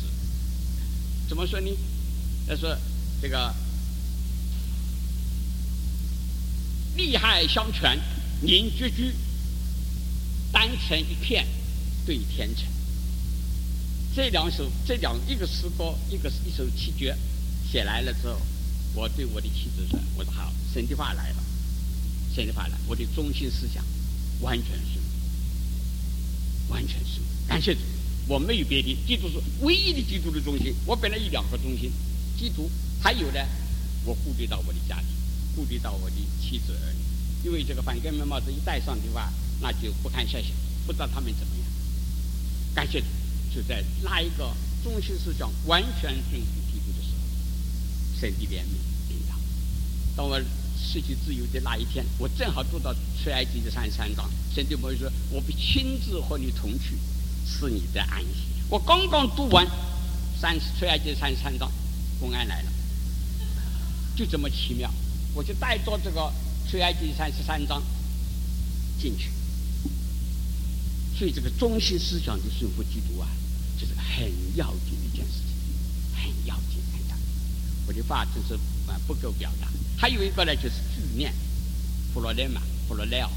怎么说呢？他说这个利害相权，凝绝居，丹成一片对天成。这两首这两一个诗歌，一个一首七绝，写来了之后，我对我的妻子说：“我说好，神的话来了。”现在话了，我的中心思想完全是，完全是感谢主，我没有别的，基督是唯一的基督的中心。我本来有两个中心，基督，还有呢，我顾虑到我的家庭，顾虑到我的妻子儿女。因为这个反革命帽子一戴上的话，那就不堪设想，不知道他们怎么样。感谢主，就在那一个中心思想完全顺服基督的时候，神的怜悯领导。当我失去自由的那一天，我正好读到出埃及的三十三章，神就不会说：“我必亲自和你同去，赐你的安息。”我刚刚读完三十出埃及三十三章，公安来了，就这么奇妙，我就带着这个。出埃及三十三章进去，所以这个中心思想的顺服基督啊，就是很要紧的一件事情，很要紧很要。我的话就是啊不够表达。还有一个呢，就是字念，弗罗雷玛，弗罗雷奥，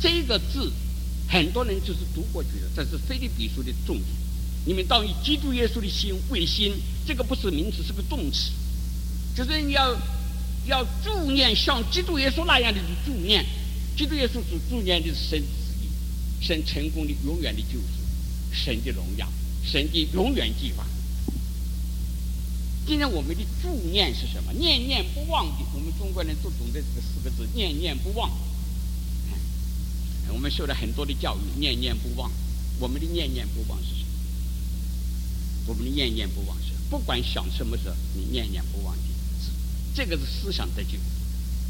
这个字很多人就是读过去的，这是菲利比书的重点。你们当以基督耶稣的心为心，这个不是名词，是个动词，就是你要。要助念像基督耶稣那样的去助念，基督耶稣所助念的是神旨意，神成功的永远的救赎，神的荣耀，神的永远计划。今天我们的助念是什么？念念不忘的，我们中国人都懂得这个四个字：念念不忘。我们受了很多的教育，念念不忘。我们的念念不忘是什么？我们的念念不忘是不管想什么时候，你念念不忘。这个是思想得救。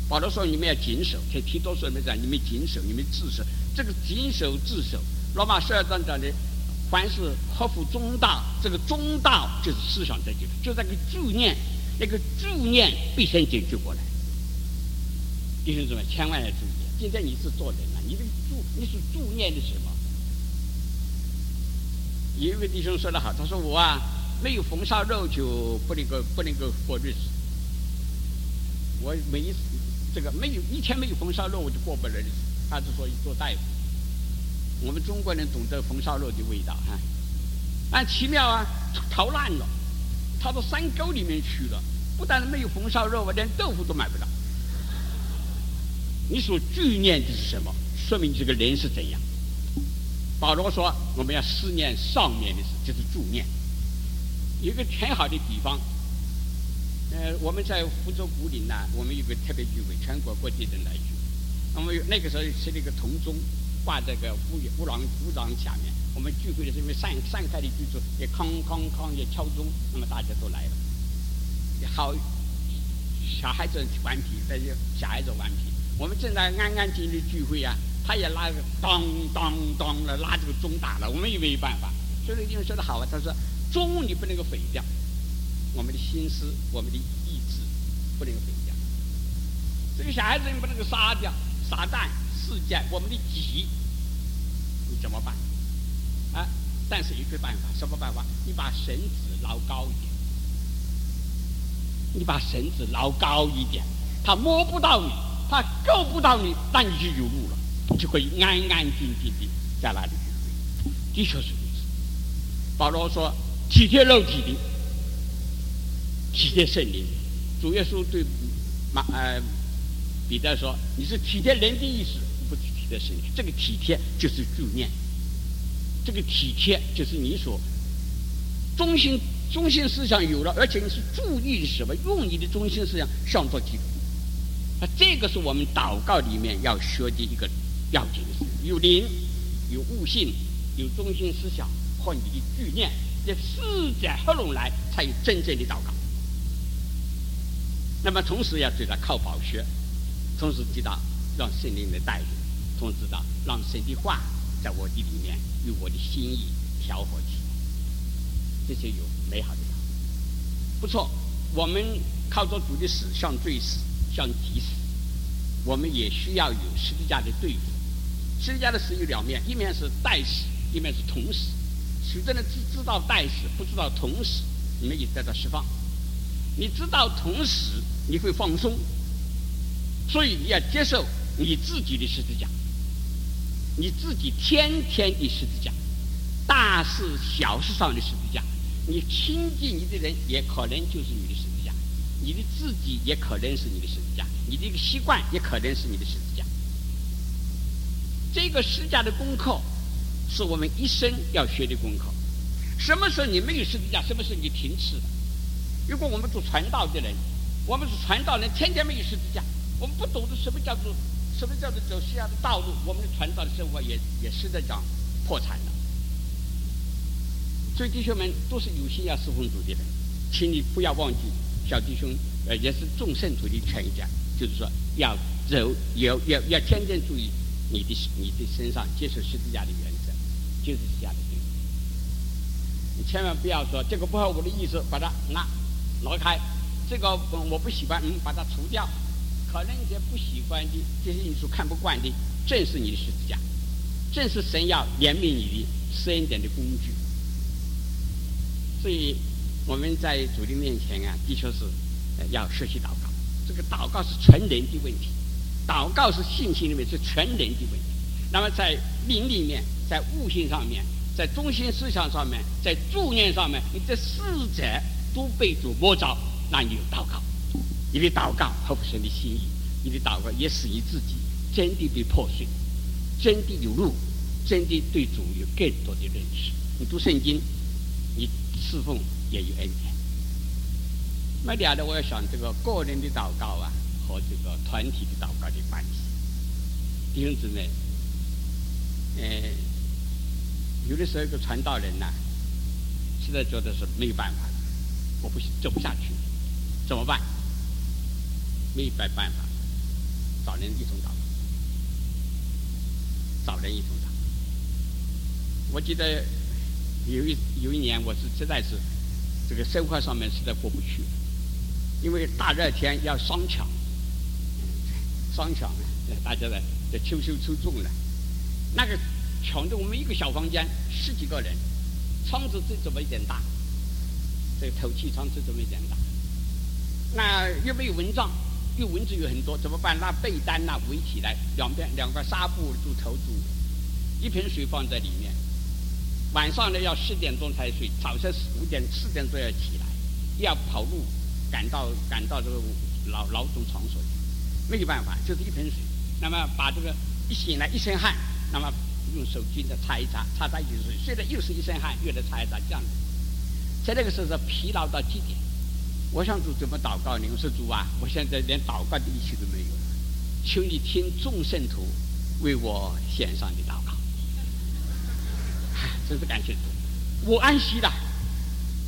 保罗说：“你们要谨守。”提提多说：“没讲，你们谨守，你们自守。这个谨守自守，罗马十二章讲的，凡是合乎中道，这个中道就是思想得救，就那个助念，那个助念必先解决过来。弟兄姊妹，千万要注意，今天你是做人了，你的助你是助念的什么？有一位弟兄说的好，他说：“我啊，没有焚烧肉就不能够不能够过日子。”我每一次这个没有一天没有红烧肉，我就过不了日子。他是说做大夫，我们中国人懂得红烧肉的味道哈。但奇妙啊，逃烂了，逃到山沟里面去了。不但没有红烧肉，我连豆腐都买不到。你所惧念的是什么？说明这个人是怎样。保罗说，我们要思念上面的事，就是助念。一个很好的比方。呃，我们在福州古岭呢，我们有个特别聚会，全国各地人来聚。那么有那个时候是那个铜钟挂在个屋屋廊屋廊下面，我们聚会的时候，因为散散开的居住也哐哐哐也敲钟，那么大家都来了。好，小孩子顽皮，那些小孩子顽皮。我们正在安安静静聚会啊，他也拉个当当当的拉这个钟打了，我们也没有办法。所以那个地方说的好啊，他说钟你不能够毁掉。我们的心思，我们的意志，不能毁掉。这个小孩子你不能够杀掉，撒旦、世界，我们的己，你怎么办？啊！但是有个办法，什么办法？你把绳子捞高一点，你把绳子捞高一点，他摸不到你，他够不到你，那你就有路了，你就可以安安静静的在那里。的确是如此。保罗说：“体贴肉体的。”体贴圣灵，主耶稣对马呃彼得说：“你是体贴人的意思，不是。这个体贴就是助念，这个体贴就是你所中心中心思想有了，而且你是注意的什么？用你的中心思想向着基督。啊，这个是我们祷告里面要学的一个要紧的事：有灵，有悟性，有中心思想和你的具念，这四者合拢来，才有真正的祷告。”那么同时要知道靠宝学，同时知道让圣灵的带领，通知道让神的话在我的里面与我的心意调和起来，这些有美好的不错，我们靠着主的死向罪死，向己死，我们也需要有十字架的对付。十字架的死有两面，一面是代死，一面是同死。许多人只知道代死，不知道同死，你们也得到释放。你知道同时你会放松，所以你要接受你自己的十字架，你自己天天的十字架，大事小事上的十字架，你亲近你的人也可能就是你的十字架，你的自己也可能是你的十字架，你的一个习惯也可能是你的十字架。这个十字架的功课是我们一生要学的功课。什么时候你没有十字架？什么时候你停止了？如果我们做传道的人，我们是传道人，天天没有十字架，我们不懂得什么叫做什么叫做走西亚的道路，我们的传道的生活也也是在讲破产了。所以弟兄们都是有心要侍奉主的人，请你不要忘记，小弟兄呃也是众圣徒的全家，就是说要走，要要要天天注意你的你的身上接受十字架的原则，就是这样的。你千万不要说这个不合我的意思，把它拿挪开。这个我不喜欢，嗯，把它除掉。可能一些不喜欢的这些因素看不惯的，正是你的十字架，正是神要怜悯你的施恩典的工具。所以我们在主的面前啊，的确是要学习祷告。这个祷告是全人的问题，祷告是信心里面是全人的问题。那么在灵里面，在悟性上面。在中心思想上面，在助念上面，你这四者都被主摸着，那你有祷告，你的祷告合乎神的心意，你的祷告也使你自己真的被破碎，真的有路，真的对主有更多的认识。你读圣经，你侍奉也有恩典。那两的，我要想这个个人的祷告啊，和这个团体的祷告的关系，弟兄姊妹，嗯。有的时候，一个传道人呐，实在觉得是没有办法了，我不走不下去，怎么办？没有办法，找人一同祷，找人一同祷。我记得有一有一年，我是实在是这个生活上面实在过不去，因为大热天要双抢，双抢，大家在在秋收秋种了，那个。抢着我们一个小房间，十几个人，窗子就这么一点大，这个透气窗子这么一点大，那又没有蚊帐，又蚊子有很多，怎么办？拿被单呐围起来，两边两块纱布住头住，一瓶水放在里面。晚上呢要十点钟才睡，早上五点四点钟要起来，要跑路，赶到赶到这个劳劳动场所去，没有办法，就是一瓶水。那么把这个一醒来一身汗，那么。用手巾的擦一擦，擦擦就是，睡得又是一身汗，又得擦一擦，这样子。在那个时候是疲劳到极点。我想主怎么祷告？你说主啊，我现在连祷告的力气都没有了，求你听众圣徒为我献上的祷告。真是感谢主，我安息了，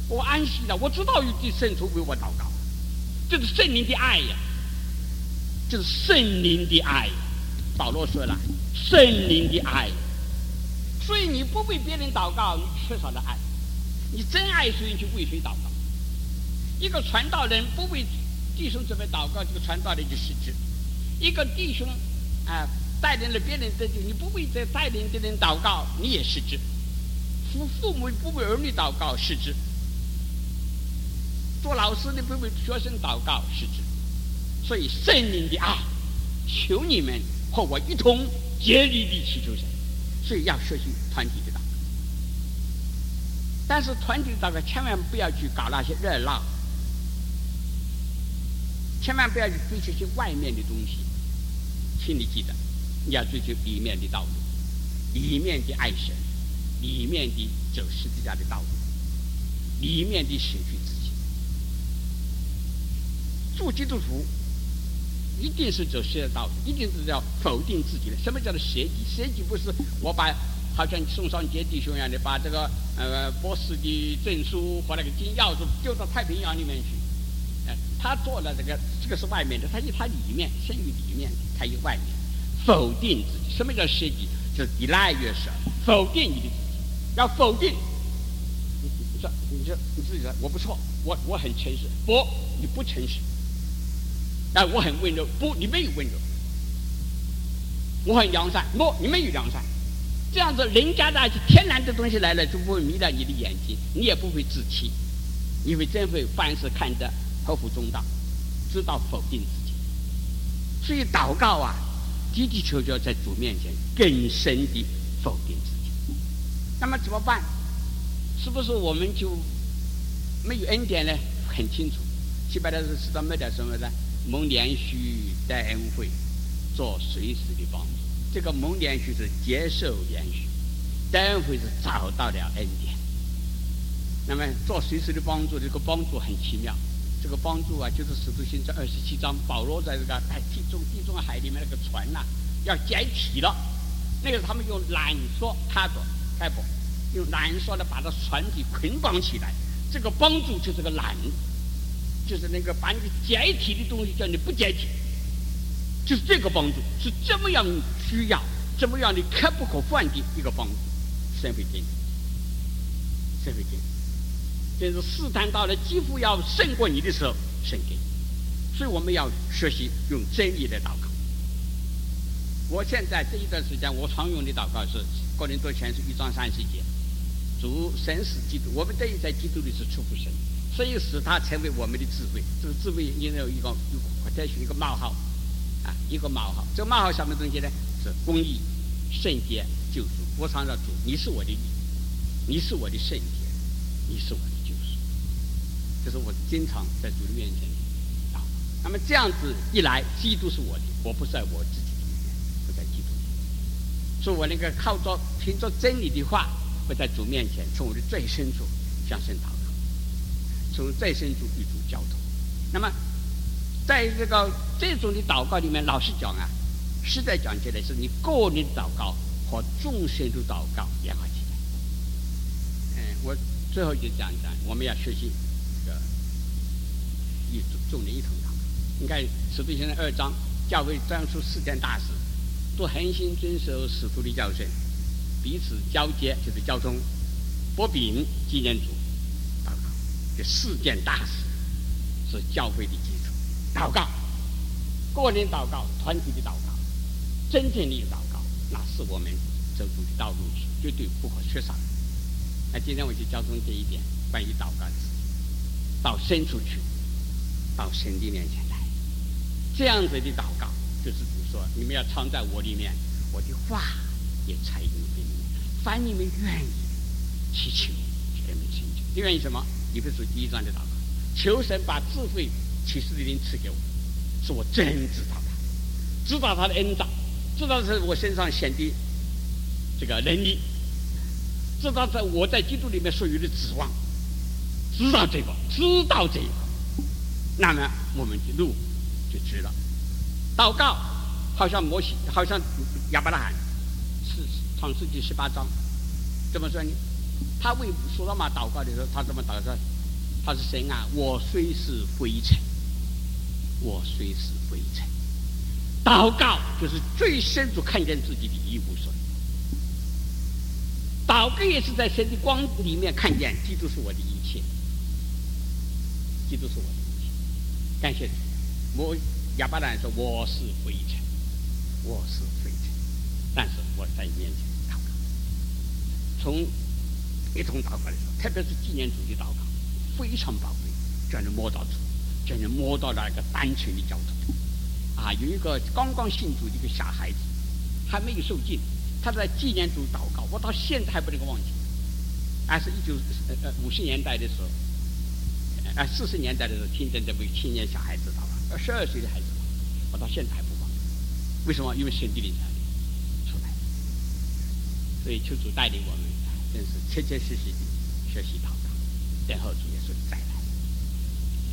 我安息了。我知道有的圣徒为我祷告，这是圣灵的爱呀，这是圣灵的爱。保罗说了，圣灵的爱。所以你不为别人祷告，你缺少了爱。你真爱谁，就为谁祷告。一个传道人不为弟兄姊妹祷告，这个传道人就失职。一个弟兄啊带领了别人得救，你不为这带领的人祷告，你也失职。父父母不为儿女祷告，失职。做老师的不为学生祷告，失职。所以圣灵的爱，求你们和我一同竭力地祈求神。所以要学习团体的祷告，但是团体的祷告千万不要去搞那些热闹，千万不要去追求些外面的东西。请你记得，你要追求里面的道路，里面的爱神，里面的走十字架的道路，里面的舍去自己。做基督徒。一定是走邪道路，一定是要否定自己的。什么叫做邪己？邪己不是我把好像宋尚杰弟兄一样的，把这个呃博士的证书和那个金钥匙丢到太平洋里面去。他做了这个，这个是外面的，他有他里面，生于里面，他有外面。否定自己，什么叫设计？就是 deny yourself，否定你的自己，要否定。你你说，你说你自己说，我不错，我我很诚实。不，你不诚实。哎，我很温柔，不，你没有温柔。我很良善，不，你没有良善。这样子，人家的天然的东西来了，就不会迷了你的眼睛，你也不会自欺，你会真会凡事看得合乎中道，知道否定自己。所以祷告啊，的的确确在主面前更深的否定自己。那么怎么办？是不是我们就没有恩典呢？很清楚，七百的是知道没点什么呢？蒙连续带恩惠，做随时的帮助。这个蒙连续是接受连续，等会是找到了恩典。那么做随时的帮助，这个帮助很奇妙。这个帮助啊，就是使徒行传二十七章，保罗在这个哎地中地中海里面那个船呐，要解体了。那个他们用缆索开着开不，用缆索呢把这船体捆绑起来。这个帮助就是个缆，就是那个把你解体的东西叫你不解体，就是这个帮助是这么样需要，这么样的可不可换的一个帮助，神会给你，神会给。但是试探到了几乎要胜过你的时候，胜给你。所以我们要学习用真理来祷告。我现在这一段时间，我常用的祷告是《哥林多前书》一章三十节：主神使基督，我们这一在基督里是出乎神，所以使他成为我们的智慧。这个智慧你有一个有再取一个冒号啊，一个冒号。这个冒号什么东西呢？是公义、圣洁、救赎。我常常主，你是我的义，你是我的圣洁，你是我。这是我经常在主的面前啊。那么这样子一来，基督是我的，我不在我自己里面，不在基督里面。所以我那个靠着凭着真理的话，会在主面前，从我的最深处向神祷告，从最深处与主交通。那么在这个这种的祷告里面，老实讲啊，实在讲起来，是你个人祷告和众生的祷告联合起来。嗯，我最后就讲讲，我们要学习。众人一同祷你看使徒行传二章，教会专出四件大事，都恒心遵守使徒的教训，彼此交接就是交通，薄饼纪念主，祷告。这四件大事是教会的基础。祷告，个人祷告，团体的祷告，真正的祷告，那是我们走主的道路绝对不可缺少。那今天我就交通这一点关于祷告的事，到深处去。到神的面前来，这样子的祷告，就是比如说：你们要藏在我里面，我的话也才你们里面。凡你们愿意祈求，给你们成就。你愿意什么？你比如说第一章的祷告，求神把智慧启示的灵赐给我，是我真知道他，知道他的恩照，知道是我身上显的这个能力，知道在我在基督里面所有的指望，知道这个，知道这个。那么我们的路就直了。祷告好像摩西，好像亚伯拉罕，是创世纪十八章，怎么说呢？他为所罗门祷告的时候，他怎么祷告？他是神啊，我虽是灰尘，我虽是灰尘。祷告就是最深处看见自己的一无所有。祷告也是在神的光里面看见，基督是我的一切，基督是我。感谢主，我亚伯兰说我是灰尘，我是灰尘，但是我在你面前祷告，从一同祷告的时候，特别是纪念主的祷告，非常宝贵，叫人摸到主，叫人摸到那个单纯的交通。啊，有一个刚刚信主的一个小孩子，还没有受尽，他在纪念主祷告，我到现在还不能够忘记。还是一九呃呃五十年代的时候。啊，四十年代的时候，听见这位青年小孩知道了，十二岁的孩子，我到现在还不忘。为什么？因为神的灵才出来。所以求主带领我们，真是切切实实的学习祷告，等候主。